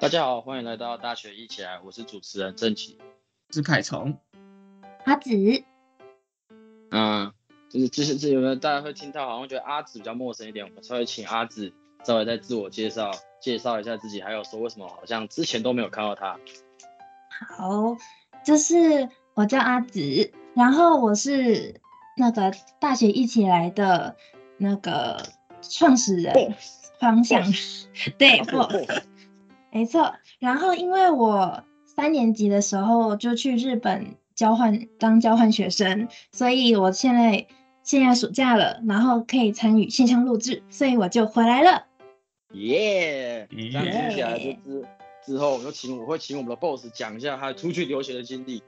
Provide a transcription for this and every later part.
大家好，欢迎来到大学一起来，我是主持人郑奇。是凯虫，阿紫，嗯，就是之前这有没有大家会听到，好像觉得阿紫比较陌生一点，我们稍微请阿紫稍微再自我介绍，介绍一下自己，还有说为什么好像之前都没有看到他。好，就是我叫阿紫，然后我是那个大学一起来的那个创始人方向，对 Boss，boss，没错。然后因为我三年级的时候就去日本交换当交换学生，所以我现在现在暑假了，然后可以参与线上录制，所以我就回来了。耶、这样听起来就耶之之后，我们就请我会请我们的 boss 讲一下他出去留学的经历。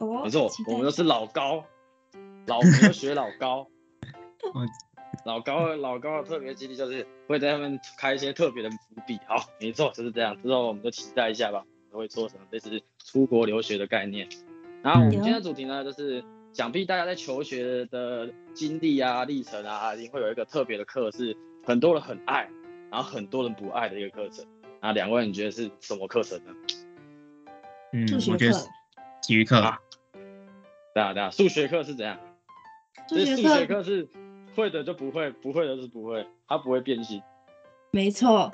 哦没错我们都是老高，老我们都学老高 我。老高老高的特别基地就是会在他们开一些特别的伏笔。好，没错，就是这样。之后我们就期待一下吧，会做什么类似出国留学的概念。然后我们今天的主题呢，就是想必大家在求学的经历啊、历程啊，一定会有一个特别的课，是很多人很爱，然后很多人不爱的一个课程。那两位你觉得是什么课程呢？嗯，数学课我觉得是体育课，啊对啊对啊，数学课是怎样？就是数学课是会的就不会，不会的是不会，它不会变心。没错，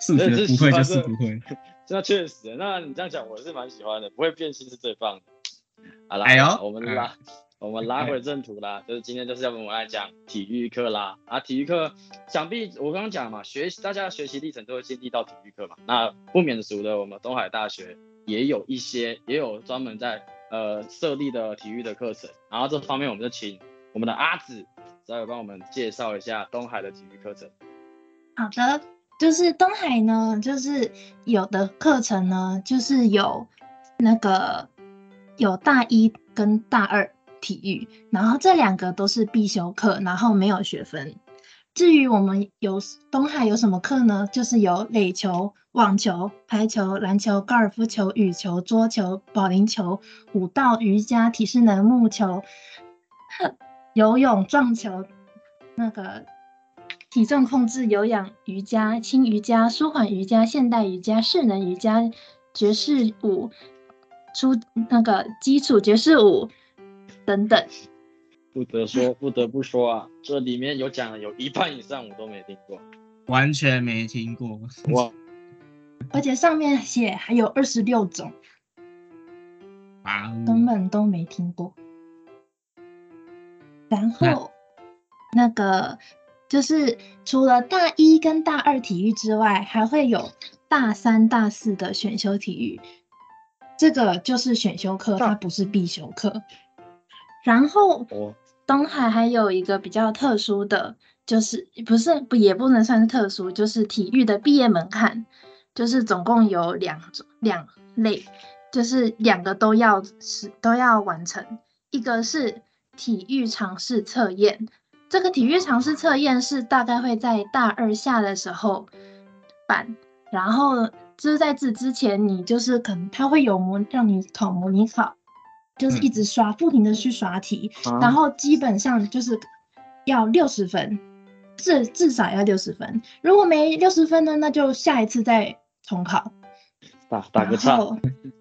数学不会就是不会。那确实，那你这样讲我是蛮喜欢的，不会变心是最棒的。好啦，哎呦我们拉、我们拉回正途啦，就是今天就是要跟我们来讲体育课啦。啊，体育课想必我刚刚讲嘛，学习大家的学习历程都会经历到体育课嘛。那不免俗的，我们东海大学也有一些也有专门在呃设立的体育的课程，然后这方面我们就请我们的阿紫稍微帮我们介绍一下东海的体育课程。好的，就是东海呢，就是有的课程呢，就是有那个有大一跟大二体育，然后这两个都是必修课，然后没有学分。至于我们有东海有什么课呢？就是有垒球、网球、排球、篮球、高尔夫球、羽球、桌球、保龄球、舞蹈、瑜伽、体适能、木球、游泳、撞球，那个体重控制、有氧瑜伽、轻瑜伽、舒缓瑜伽、现代瑜伽、势能瑜伽、爵士舞、出那个基础爵士舞等等。不得说，不得不说啊，这里面有讲的有一半以上我都没听过。完全没听过。哇，而且上面写还有二十六种，哇哦，根本都没听过。然后那个就是除了大一跟大二体育之外，还会有大三、大四的选修体育，这个就是选修课，它不是必修课。然后东海还有一个比较特殊的，就是不是不也不能算是特殊，就是体育的毕业门槛，就是总共有两种两类，就是两个都要是都要完成，一个是体育常识测验，这个体育常识测验是大概会在大二下的时候办，然后就是在这之前，你就是可能他会有模让你考模拟考，就是一直刷，不停的去刷题，啊然后基本上就是要六十分，至至少要六十分。如果没六十分呢，那就下一次再重考。打打个岔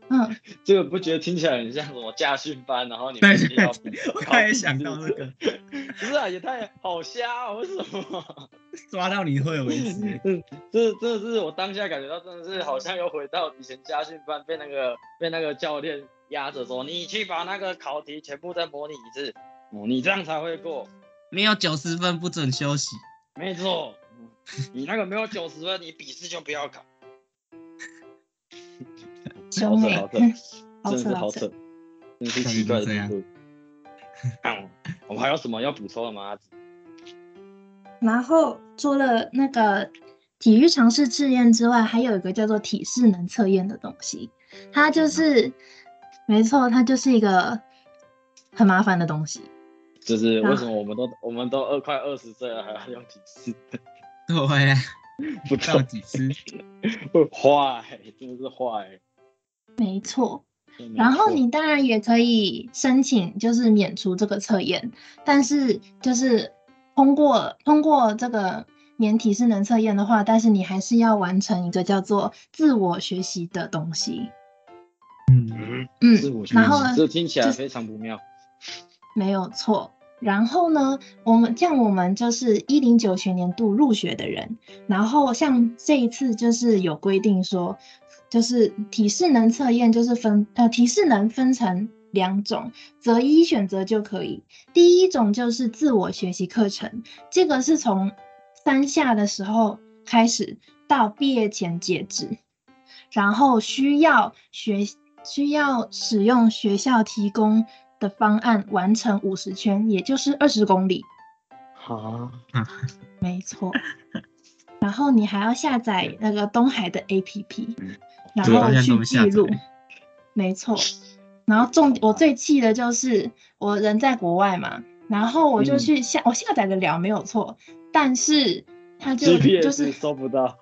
嗯，这个不觉得听起来很像什么驾训班？然后你 对们也要对我考也想到这个，不是啊，也太好瞎哦，为什么？抓到你会为止。嗯，这真的是我当下感觉到，真的是好像又回到以前家训班，被那个被那个教练压着说，你去把那个考题全部再模拟一次，哦，你这样才会过。没有九十分不准休息。没错，嗯你那个没有九十分，你笔试就不要考。好扯，好真的是好扯真是奇怪的程度。嗯我们还有什么要补充的吗？然后除了那个体育常识测验之外，还有一个叫做体适能测验的东西，它就是，没错，它就是一个很麻烦的东西。就是啊为什么我们都我们都二快二十岁了，还要用体适？对啊，不到到几次？坏，真的是坏。没错，然后你当然也可以申请，就是免除这个测验，但是就是通过通过这个免体适能测验的话，但是你还是要完成一个叫做自我学习的东西。嗯，嗯，嗯自我学然后这听起来非常不妙。没有错。然后呢，我们像我们就是一零九学年度入学的人，然后像这一次就是有规定说，就是体适能测验就是分呃体适能分成两种，择一选择就可以。第一种就是自我学习课程，这个是从三下的时候开始到毕业前截止，然后需要学需要使用学校提供的方案完成五十圈，也就是二十公里。啊，没错。然后你还要下载那个东海的 APP，然后去记录。没错。然后重我最气的就是我人在国外嘛，然后我就嗯去下、我下载的了没有错，但是它就就是收不到。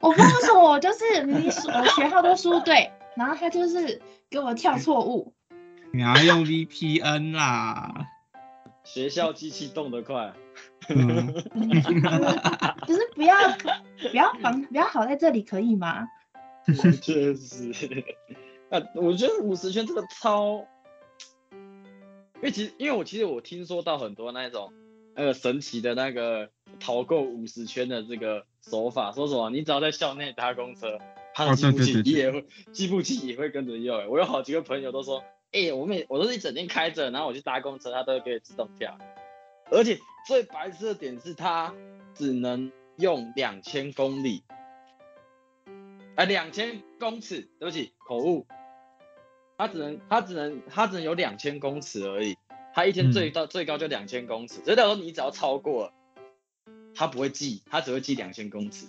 我不知道为什么我就是明明输我学号都输对，然后它就是给我跳错误。你要用 VPN 啦。学校机器动得快，嗯，就是不要不要防不要好在这里可以吗？确实。啊，我觉得五十圈这个超，因为其实因为我其实我听说到很多那种那个神奇的那个逃过五十圈的这个手法，说什么你只要在校内搭公车，他的哦计步对对对器也会计步器也会跟着用。我有好几个朋友都说，哎、我每我都是一整天开着，然后我去搭公车，它都会给我自动跳。而且最白痴的点是，它只能用两千公里，啊，两千公尺，对不起，口误。他只能他只能他只能有两千公尺而已，他一天最到、最高就两千公尺，所以到时候你只要超过了，它不会记，他只会记两千公尺，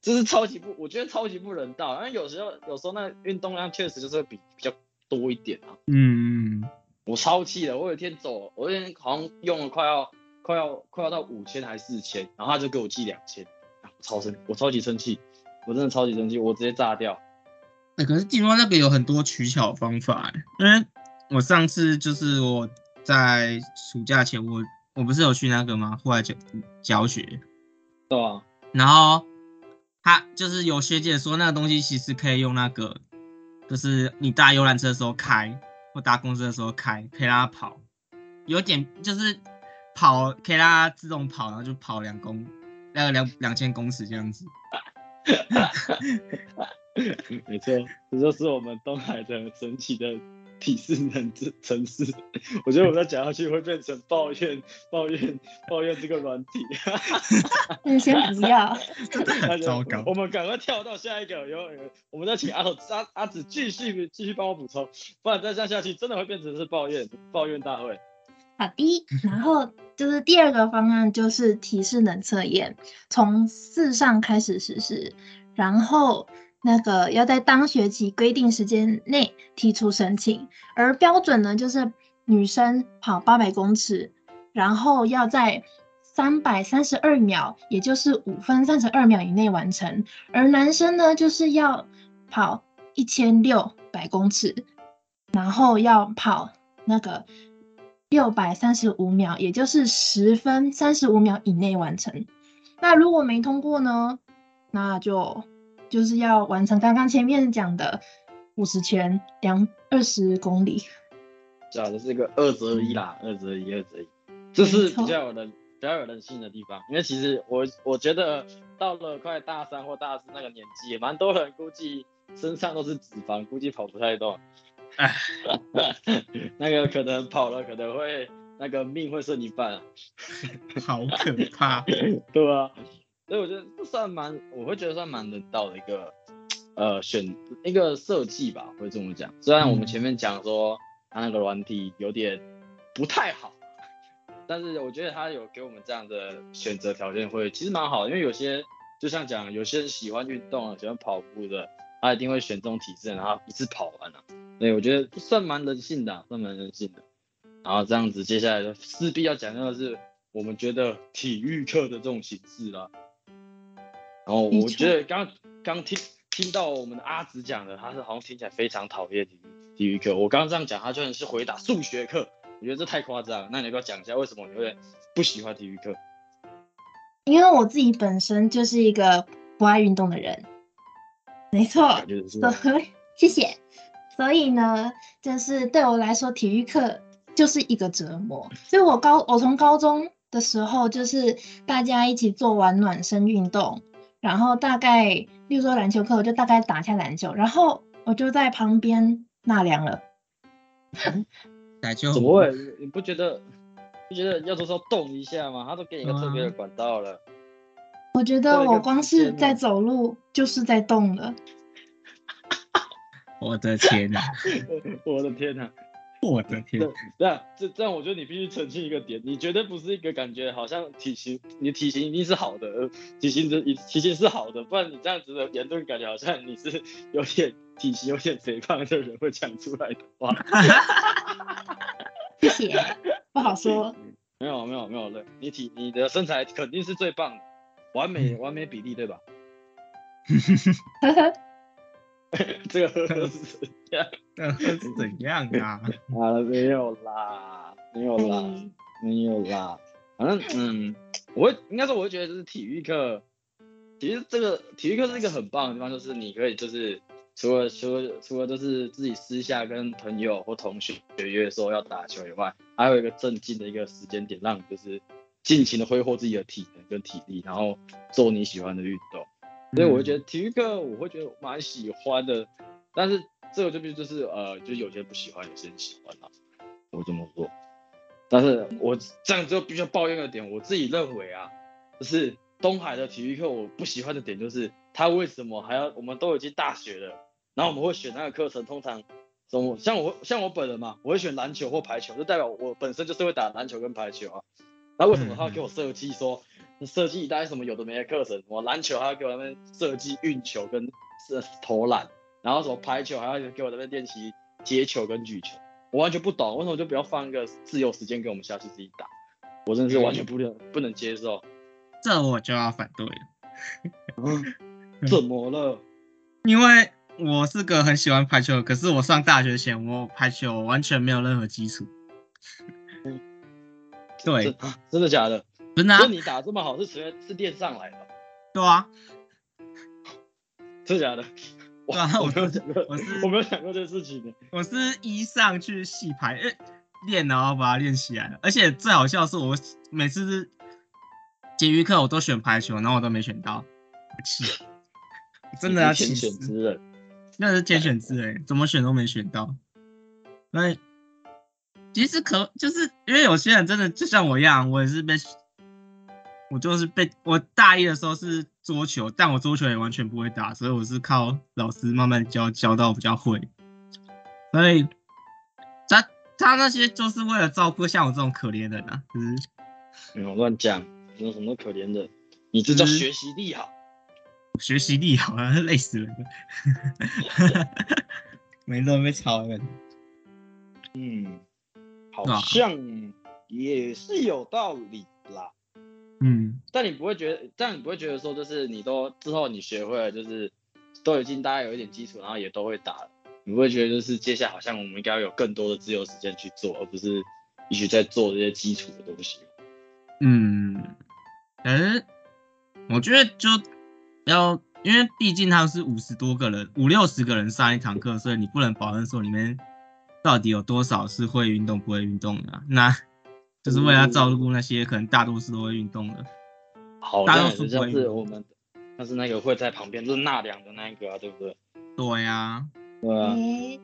这是超级不，我觉得超级不人道。因为有时候有时候那运动量确实就是会比比较多一点啊。嗯，我超气的，我有一天走，我有一天好像用了快要快要快要到五千还是四千，然后他就给我记两千，啊我超生，我超级生气，我真的超级生气，我直接炸掉。欸可是地方那个有很多取巧方法欸，因为我上次就是我在暑假前，我我不是有去那个吗？户外教教学，对啊，然后他就是有学姐说那个东西其实可以用那个，就是你搭游览车的时候开，或搭公车的时候开，可以让它跑，有点就是跑可以让它自动跑，然后就跑两公那个两两千公尺这样子。没错，这就是我们东海的神奇的体适能之城市。我觉得我再讲下去会变成抱怨、抱怨、抱怨这个软体。嗯，先不要。真的很糟糕我。们赶快跳到下一个，有有，我们再请阿头阿阿紫继续继续帮我补充，不然再这样下去真的会变成是抱怨抱怨大会。好的，然后就是第二个方案就是提示能测验，从四上开始实施，然后那个要在当学期规定时间内提出申请，而标准呢就是女生跑八百公尺，然后要在三百三十二秒，也就是五分三十二秒以内完成，而男生呢就是要跑一千六百公尺，然后要跑那个六百三十五秒，也就是十分三十五秒以内完成。那如果没通过呢，那就就是要完成刚刚前面讲的五十圈两二十公里。讲的是一个二择一啦，二择一，二择一，这是比较有人比较有人性的地方。因为其实我我觉得到了快大三或大四那个年纪，蛮多人估计身上都是脂肪，估计跑不太动。唉，那个可能跑了可能会那个命会剩一半、啊，好可怕！对吧、所以我觉得这算蛮，我会觉得算蛮人道的一个呃选一个设计吧，会这么讲。虽然我们前面讲说它那个软体有点不太好，但是我觉得它有给我们这样的选择条件会其实蛮好的，因为有些就像讲有些人喜欢运动啊，喜欢跑步的，他一定会选这种体质，然后一次跑完啊。所以我觉得算蛮人性的啊、算蛮人性的。然后这样子，接下来就势必要讲到的是我们觉得体育课的这种形式啦。然后我觉得刚刚听听到我们的阿紫讲的，他是好像听起来非常讨厌体育体育课。我刚刚这样讲，他居然是回答数学课，我觉得这太夸张了。那你要不要讲一下为什么你会不喜欢体育课？因为我自己本身就是一个不爱运动的人，没错，感觉是所以谢谢。所以呢，就是对我来说，体育课就是一个折磨。所以我高我从高中的时候，就是大家一起做完暖身运动，然后大概，例如说篮球课，我就大概打一下篮球，然后我就在旁边纳凉了。打球怎么会？你不觉得不觉得要多少动一下吗？他都给你一个特别的管道了。我觉得我光是在走路就是在动了。我的天哪！我的天哪！我的天这！这样这这样，我觉得你必须澄清一个点，你绝对不是一个感觉好像体型，你体型一定是好的，呃体型的体型是好的，不然你这样子的言论感觉好像你是有点体型有点肥胖的人会讲出来的话。谢谢，不好说。没有没有没有了，你体你的身材肯定是最棒的，完美完美比例对吧？这个呵呵是怎样？这是怎样啊？啊，没有啦，没有啦。嗯没有啦，反正嗯，我会应该说，我会觉得就是体育课，其实这个体育课是一个很棒的地方，就是你可以就是除了除了除了就是自己私下跟朋友或同学约说要打球以外，还有一个正经的一个时间点，让你就是尽情的挥霍自己的体能跟体力，然后做你喜欢的运动。所以我会觉得体育课我会觉得蛮喜欢的，但是这个就必须就是呃，就是有些不喜欢，有些人喜欢啊，我这么说。但是我这样就必须要抱怨的点，我自己认为啊，就是东海的体育课我不喜欢的点就是他为什么还要我们都已经大学了，然后我们会选那个课程，通常什么像我像我本人嘛，我会选篮球或排球，就代表我本身就是会打篮球跟排球啊。那为什么他要给我设计说设计一大堆什么有的没的课程？我篮球还要给我那边设计运球跟是投篮，然后什么排球还要给我那边练习接球跟举球，我完全不懂，为什么就不要放一个自由时间给我们下去自己打？我真的是完全不能不能接受。这我就要反对了，怎么了？因为我是个很喜欢排球的，可是我上大学前我排球完全没有任何基础。对真，的假的？真的、啊所以，你打这么好是学是练上来的，对啊，真的假的？我对啊我我没有想过，我是我没有想过这个事情呢。我是一上去细排，呃，练然后把它练起来了。而且最好笑的是，我每次是体育课我都选排球，然后我都没选到，真的要气天选死。之人。那是天选之人，怎么选都没选到。那其实可就是因为有些人真的就像我一样，我也是被，我就是被我大一的时候是桌球，但我桌球也完全不会打，所以我是靠老师慢慢教教到比较会。所以他他那些就是为了照顾像我这种可怜人啊，就是没有乱讲，没有什么可怜的，你这叫就是学习力好。学习力好啊，累死人了。每次都被吵人。嗯，好像也是有道理啦。嗯，但你不会觉得，但你不会觉得说，就是你都之后你学会了，就是都已经大家有一点基础，然后也都会打了，你不会觉得就是接下来好像我们应该要有更多的自由时间去做，而不是一直在做这些基础的东西。嗯，可是我觉得就要，因为毕竟他们是五十多个人，五六十个人上一堂课，所以你不能保证说里面到底有多少是会运动不会运动的啊、那就是为了照顾那些可能大多数都会运动的。好大多数不会运是我们，但是那个会在旁边就是纳凉的那一个啊，对不对？对呀、对啊，诶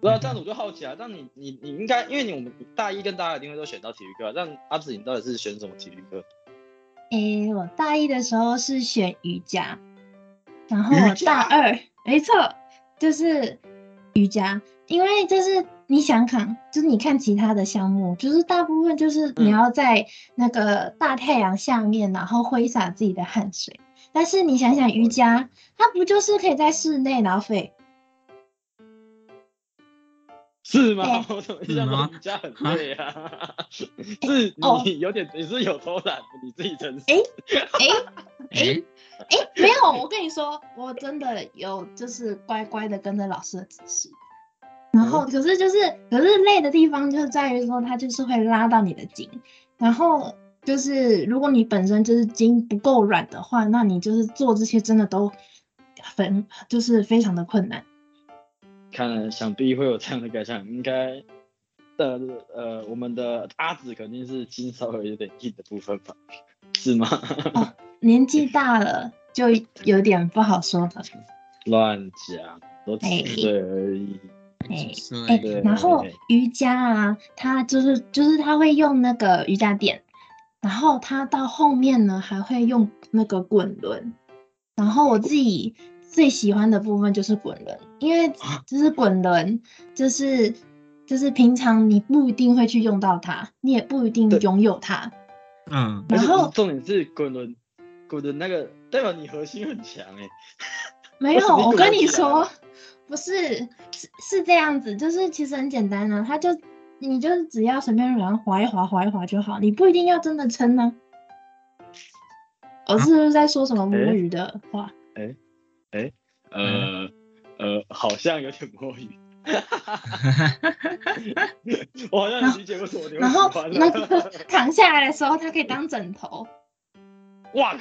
不知道这样子我就好奇啊，但你你你应该，因为你我们大一跟大二一定会都选到体育课啊，但阿紫你到底是选什么体育课？诶，我大一的时候是选瑜伽，然后我大二，没错，就是瑜伽，因为就是你想看，就是你看其他的项目，就是大部分就是你嗯要在那个大太阳下面，然后挥洒自己的汗水。但是你想想瑜伽，它不就是可以在室内然后飞？是吗？哎 我怎么印象中是吗瑜伽很累啊？是哦你有点，你是有偷懒，你自己承认。哎哎诶哎，没有，我跟你说，我真的有就是乖乖的跟着老师的指示，然后可是就是可是累的地方就是在于说它就是会拉到你的筋，然后就是如果你本身就是筋不够软的话，那你就是做这些真的都很就是非常的困难。看来想必会有这样的感想，应该的呃，我们的阿紫肯定是筋稍微有点硬的部分吧，是吗？哦，年纪大了就有点不好说了。乱讲，都几岁而已。哎哎对然后瑜伽啊，他就是就是他会用那个瑜伽垫，然后他到后面呢还会用那个滚轮，然后我自己最喜欢的部分就是滚轮，因为就是滚轮就是就是平常你不一定会去用到它，你也不一定拥有它，嗯，然后重点是滚轮，滚轮那个代表你核心很强哎、没有，我跟你说了，不是，是是这样子，就是其实很简单啊，它就你就是只要随便软滑一滑滑一滑就好，你不一定要真的撑呢、我是不是在说什么摸鱼的话？哎哎呃呃，好像有点摸鱼。我好像有理解为什么你然后那个。躺下来的时候，它可以当枕头。哇，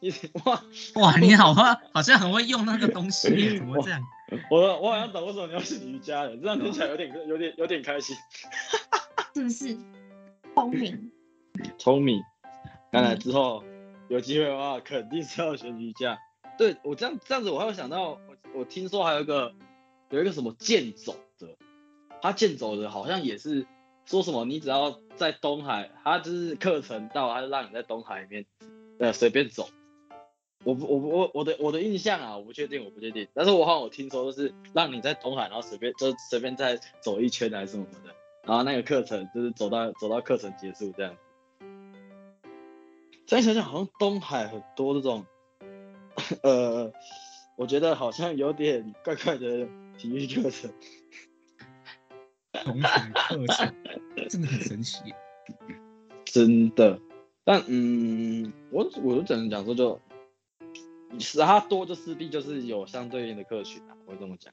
你哇，哇，你好啊，好像很会用那个东西，怎么会这样？我我好像懂为什么你要学瑜伽了，这样听起来有点有点有点开心。是不是？聪明，聪明，看来之后有机会的话，肯定是要学瑜伽。对我这样这样子，我还有想到，我我听说还有一个有一个什么健走的，他健走的好像也是说什么，你只要在东海，他就是课程到，他就让你在东海里面呃随便走。我不我不我我的我的印象啊，我不确定，我不确定，但是我好像我听说，就是让你在东海，然后随便就随便再走一圈还是什么的，然后那个课程就是走到走到课程结束这样。这样想想，好像东海很多这种，呃，我觉得好像有点怪怪的体育课程。同海课程真的很神奇。真的，但嗯，我我就只能讲说就，是它多就势必就是有相对应的客群啊，我会这么讲。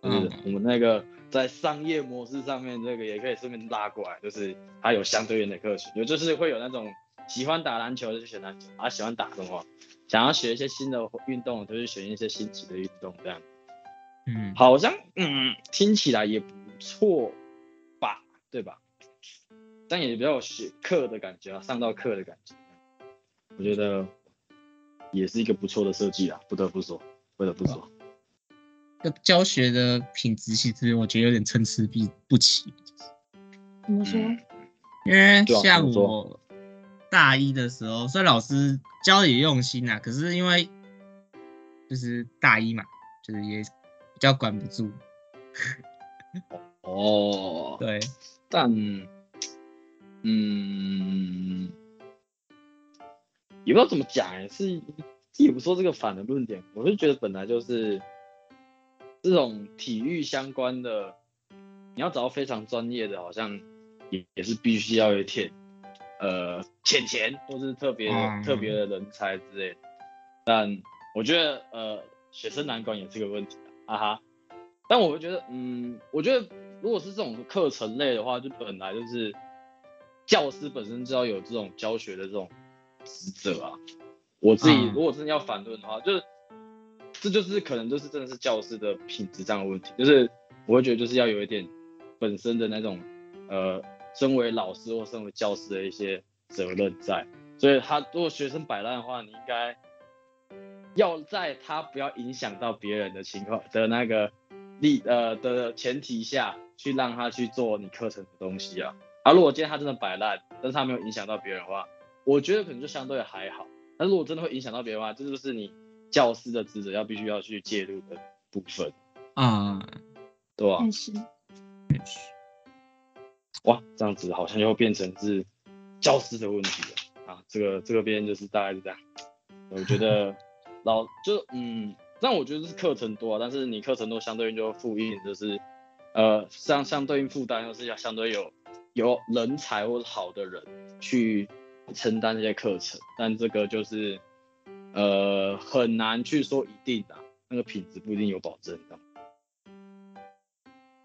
就是嗯我们那个在商业模式上面，这个也可以顺便拉过来，就是它有相对应的客群，有就是会有那种喜欢打篮球的就选篮球，啊喜欢打的话，想要学一些新的运动，就是选一些新奇的运动这样。嗯，好像嗯听起来也不错吧，对吧？但也比较有学课的感觉啊，上到课的感觉，我觉得也是一个不错的设计啊，不得不说，不得不说。这教学的品质其实我觉得有点参差不不齐，怎么说？因为像我大一的时候，虽然老师教的也用心啊，可是因为就是大一嘛，就是也比较管不住，哦，对，但嗯，也不知道怎么讲哎、是也不说这个反的论点，我是觉得本来就是这种体育相关的，你要找到非常专业的，好像也也是必须要有一点呃钱钱或是特别、嗯特别的人才之类的。但我觉得呃学生难管也是个问题啊，哈哈。但我会觉得，嗯，我觉得如果是这种课程类的话，就本来就是教师本身就要有这种教学的这种职责啊。我自己嗯如果真的要反论的话，就是这就是可能就是真的是教师的品质上的问题，就是我会觉得就是要有一点本身的那种呃，身为老师或身为教师的一些责任在。所以他如果学生摆烂的话，你应该要在他不要影响到别人的情况的那个力呃的前提下去让他去做你课程的东西啊。啊，如果今天他真的摆烂，但是他没有影响到别人的话，我觉得可能就相对还好。但如果真的会影响到别人的话，这就是你教师的职责要必须要去介入的部分，啊、对吧、确实，哇，这样子好像又变成是教师的问题了啊！这个这个边就是大概是这样。我觉得 老就嗯，但我觉得是课程多、啊，但是你课程多，相对应就复印就是呃相相对应负担又是要相对有有人才或者好的人去承担这些课程，但这个就是呃很难去说一定的、那个品质不一定有保证的。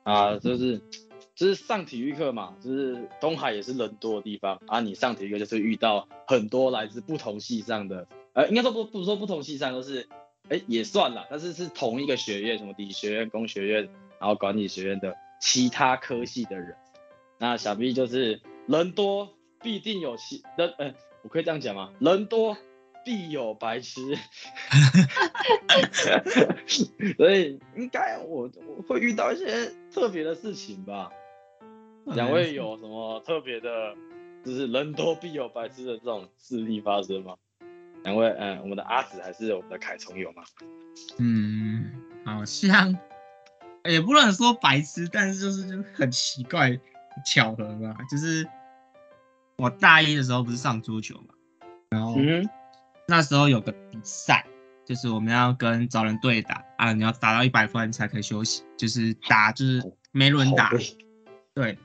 啊，就是就是上体育课嘛，就是东海也是人多的地方啊。你上体育课就是遇到很多来自不同系上的，呃，应该说不不说不同系上，都是，哎，也算了，但是是同一个学院，什么理学院、工学院，然后管理学院的其他科系的人。那想必就是人多必定有其人，呃，我可以这样讲吗？人多。必有白痴，所以应该我我会遇到一些特别的事情吧。两位有什么特别的，就是人多必有白痴的这种事例发生吗？两位，嗯，我们的阿紫还是我们的凯虫有吗？嗯，好像也不能说白痴，但是就是就很奇怪巧合吧。就是我大一的时候不是上桌球嘛，然后。那时候有个比赛，就是我们要跟找人对打啊，你要打到一百分才可以休息，就是打就是没轮打，对。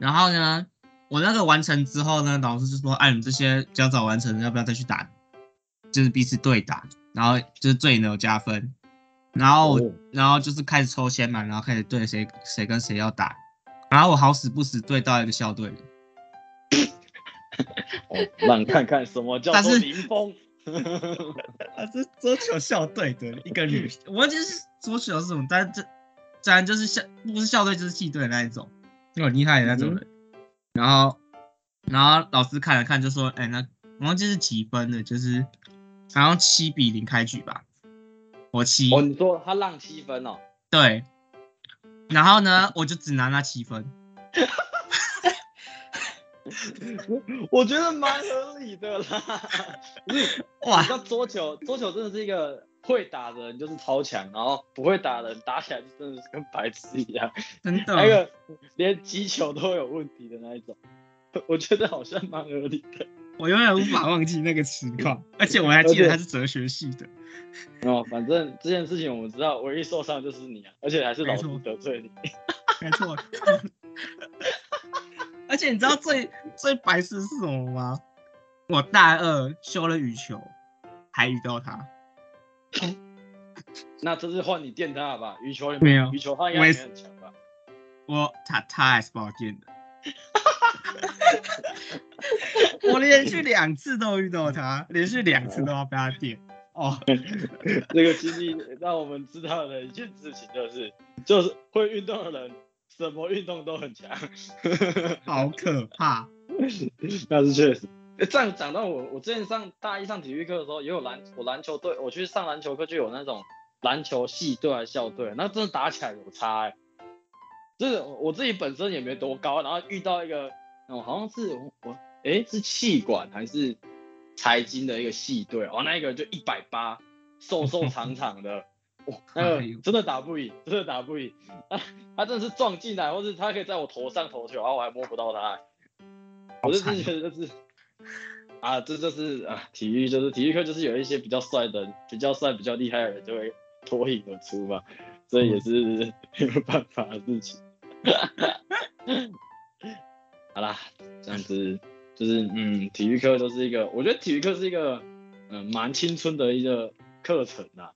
然后呢，我那个完成之后呢，老师就说：“哎，你们这些较早完成的，要不要再去打？就是彼此对打，然后就是最能有加分。然后，然后就是开始抽签嘛，然后开始对谁谁跟谁要打。然后我好死不死对到一个校队的。” 哦，让看看什么叫做林峰。他是桌球校队的一个女，我忘记是桌球是什么，但这当然就是校不是校队就是系队那一种，很厉害的那种人。然后，然后老师看了看就说：“哎，那我忘记是几分的，就是好像七比零开局吧。”我七。哦，你说他让七分哦？对。然后呢，我就只拿那七分。我觉得蛮合理的啦，哇，像桌球，桌球真的是一个会打的人就是超强，然后不会打的人打起来就真的是跟白痴一样，真的，那个连击球都有问题的那一种，我觉得好像蛮合理的。我永远无法忘记那个情况，而且我还记得他是哲学系的。哦，反正这件事情我们知道，唯一受伤就是你啊，而且还是老师得罪你。没错。而且你知道最最白痴是什么吗？我大二修了羽球，还遇到他。那这是换你电他了吧？羽球没有，羽球他应该很强吧？我他他还是把我电的。我连续两次都遇到他，连续两次都要被他电。哦，这个经历让我们知道了一件事情，就是就是会运动的人。什么运动都很强，好可怕。那是确实。这样讲到我，我之前上大一上体育课的时候，也有篮我篮球队，我去上篮球课就有那种篮球系队还是校队，那真的打起来有差哎。就是我自己本身也没多高，然后遇到一个，哦好像是我哎是气管还是财经的一个系队，哦那一个就一百八，瘦瘦长长的。那个真的打不赢，真的打不赢。啊，他真的是撞进来，或是他可以在我头上投球，然后我还摸不到他。我就是觉得就是，啊，这就是啊，体育就是体育课就是有一些比较帅的、比较帅、比较厉害的人就会脱颖而出嘛，这也是没有办法的事情。好啦，这样子就是嗯，体育课就是一个，我觉得体育课是一个嗯蛮青春的一个课程啊。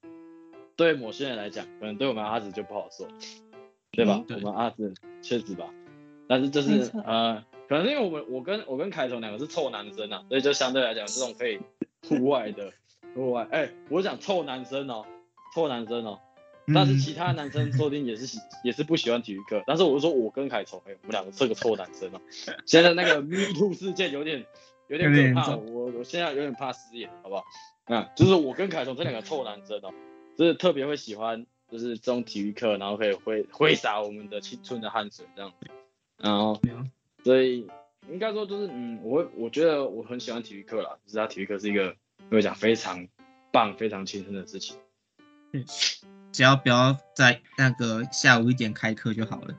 对某些人来讲，可能对我们阿紫就不好说，对吧？我们阿紫确实吧，但是就是呃，可能因为我们我跟我跟凯彤两个是臭男生啊，所以就相对来讲这种可以 户外的户外，哎，我讲臭男生哦，臭男生哦，但是其他男生说不定也是喜也是不喜欢体育课，但是我说我跟凯彤，哎，我们两个是个臭男生哦。现在那个 Me Too 事件有点有点可怕，我我现在有点怕失言，好不好？啊，就是我跟凯彤这两个臭男生哦。就是特别会喜欢，就是这种体育课，然后可以挥挥洒我们的青春的汗水这样子，然后，所以应该说就是，嗯，我我觉得我很喜欢体育课啦，就是他体育课是一个，我讲非常棒、非常青春的事情。嗯，只要不要在那个下午一点开课就好了。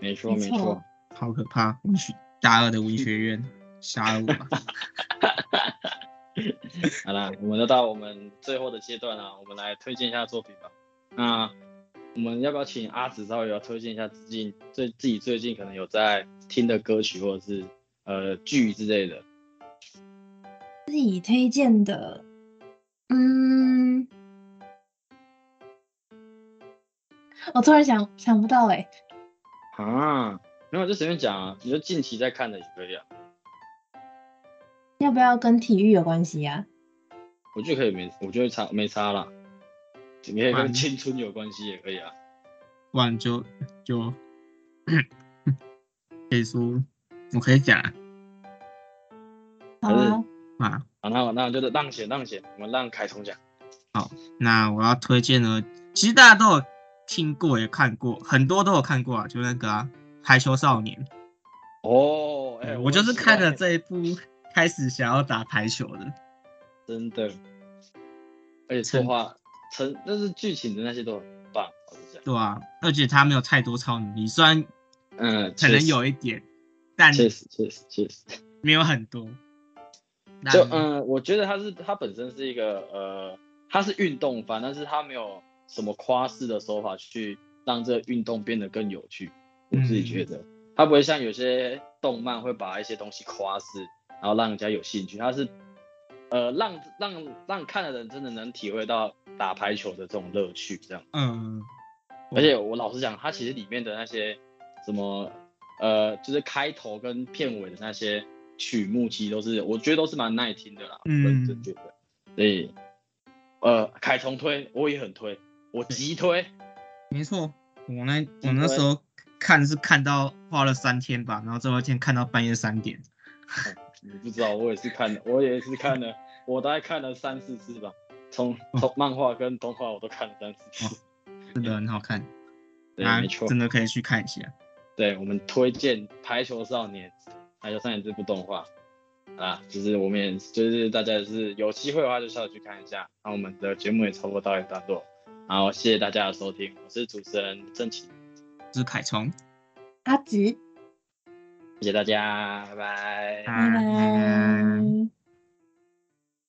没错没错，好可怕，文学大二的文学院下午。好了，我们就到我们最后的阶段了，我们来推荐一下作品吧。那我们要不要请阿紫稍微要推荐一下最近最自己最近可能有在听的歌曲或者是呃剧之类的？自己推荐的，嗯，我突然想想不到哎。啊，没有就随便讲啊，你就近期在看的也可以啊。要不要跟体育有关系呀、我觉得可以没，我觉得差没差啦。你可以嗯跟青春有关系也可以啊。不然就就可以说我可以讲啊好啊，啊。好，那那就是让贤让贤，我们让凯聪讲。好那我要推荐呢，其实大家都有听过也看过，很多都有看过啊，就那个啊《排球少年》哦，哎、我就是看了了这一部开始想要打排球的。真的，而且策划成，但是剧情的那些都很棒，对啊，而且他没有太多超能力，虽然嗯，可能有一点，但确实确实确实，没有很多。那就嗯，我觉得他是他本身是一个呃，他是运动番，但是他没有什么夸饰的手法去让这个运动变得更有趣。我自己觉得，他不会像有些动漫会把一些东西夸饰，然后让人家有兴趣。他是呃，让让让看的人真的能体会到打排球的这种乐趣，这样。嗯，而且我老实讲，它其实里面的那些什么呃，就是开头跟片尾的那些曲目，其实都是我觉得都是蛮耐听的啦，嗯认真觉得。所以呃，凯虫推我也很推，我急推。没错，我那我那时候看是看到花了三天吧，然后最后一天看到半夜三点。你不知道，我也是看了，我也是看了，我大概看了三四次吧，从从漫画跟动画我都看了三四次。真的很好看，对，没错。真的可以去看一下。对我们推荐《排球少年》《排球少年》这部动画啊，就是我们也就是大家也是有机会的话就下去看一下。那我们的节目也差不多到一段落，然后谢谢大家的收听，我是主持人郑奇，这是凯虫，阿紫。谢谢大家，拜拜，拜拜。